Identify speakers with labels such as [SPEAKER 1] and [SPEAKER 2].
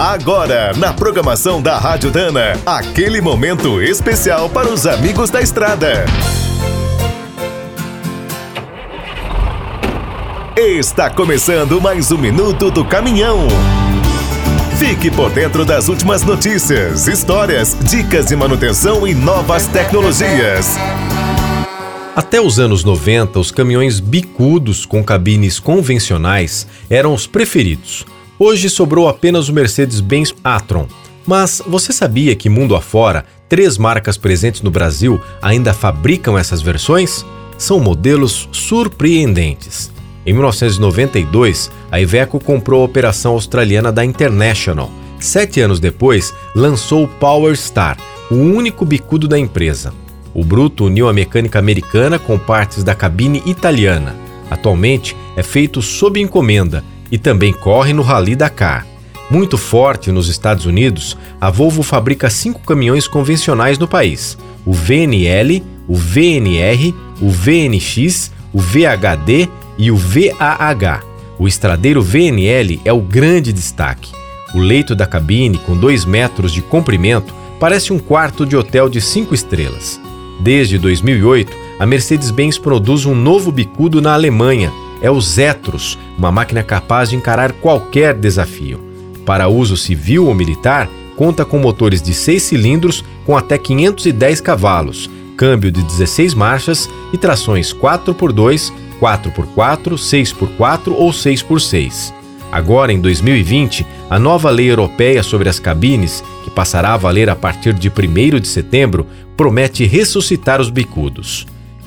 [SPEAKER 1] Agora, na programação da Rádio Dana, aquele momento especial para os amigos da estrada. Está começando mais um minuto do caminhão. Fique por dentro das últimas notícias, histórias, dicas de manutenção e novas tecnologias.
[SPEAKER 2] Até os anos 90, os caminhões bicudos com cabines convencionais eram os preferidos. Hoje sobrou apenas o Mercedes-Benz Atron. Mas você sabia que mundo afora, três marcas presentes no Brasil ainda fabricam essas versões? São modelos surpreendentes. Em 1992, a Iveco comprou a operação australiana da International. Sete anos depois, lançou o Power Star, o único bicudo da empresa. O Bruto uniu a mecânica americana com partes da cabine italiana. Atualmente é feito sob encomenda e também corre no Rally Dakar. Muito forte nos Estados Unidos, a Volvo fabrica cinco caminhões convencionais no país: o VNL, o VNR, o VNX, o VHD e o VAH. O estradeiro VNL é o grande destaque. O leito da cabine, com 2 metros de comprimento, parece um quarto de hotel de 5 estrelas. Desde 2008, a Mercedes-Benz produz um novo bicudo na Alemanha, é o Zetros, uma máquina capaz de encarar qualquer desafio. Para uso civil ou militar, conta com motores de 6 cilindros com até 510 cavalos, câmbio de 16 marchas e trações 4x2, 4x4, 6x4 ou 6x6. Agora, em 2020, a nova lei europeia sobre as cabines, que passará a valer a partir de 1 de setembro, promete ressuscitar os bicudos.